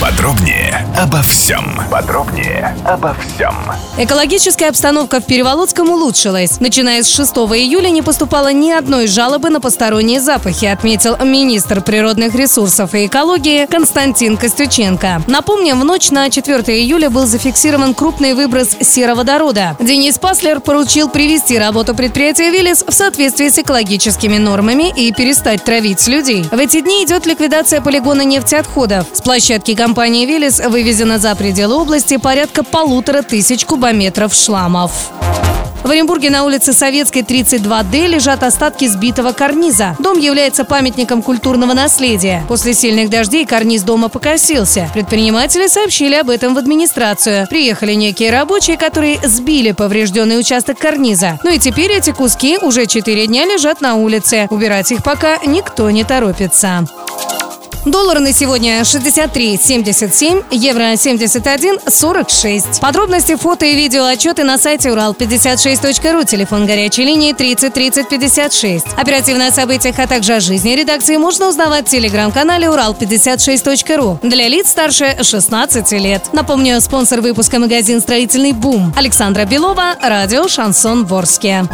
Подробнее обо всем. Подробнее обо всем. Экологическая обстановка в Переволодском улучшилась. Начиная с 6 июля не поступало ни одной жалобы на посторонние запахи, отметил министр природных ресурсов и экологии Константин Костюченко. Напомним, в ночь на 4 июля был зафиксирован крупный выброс сероводорода. Денис Паслер поручил привести работу предприятия «Виллис» в соответствии с экологическими нормами и перестать травить людей. В эти дни идет ликвидация полигона нефтеотходов. С площадки компании «Виллис» вывезено за пределы области порядка полутора тысяч кубометров шламов. В Оренбурге на улице Советской 32D лежат остатки сбитого карниза. Дом является памятником культурного наследия. После сильных дождей карниз дома покосился. Предприниматели сообщили об этом в администрацию. Приехали некие рабочие, которые сбили поврежденный участок карниза. Ну и теперь эти куски уже 4 дня лежат на улице. Убирать их пока никто не торопится. Доллар на сегодня 63,77, евро 71,46. Подробности, фото и видео отчеты на сайте урал56.ру, телефон горячей линии 30 30 56. Оперативно о событиях, а также о жизни редакции можно узнавать в телеграм-канале урал56.ру для лиц старше 16 лет. Напомню, спонсор выпуска магазин «Строительный бум» Александра Белова, радио «Шансон Ворске».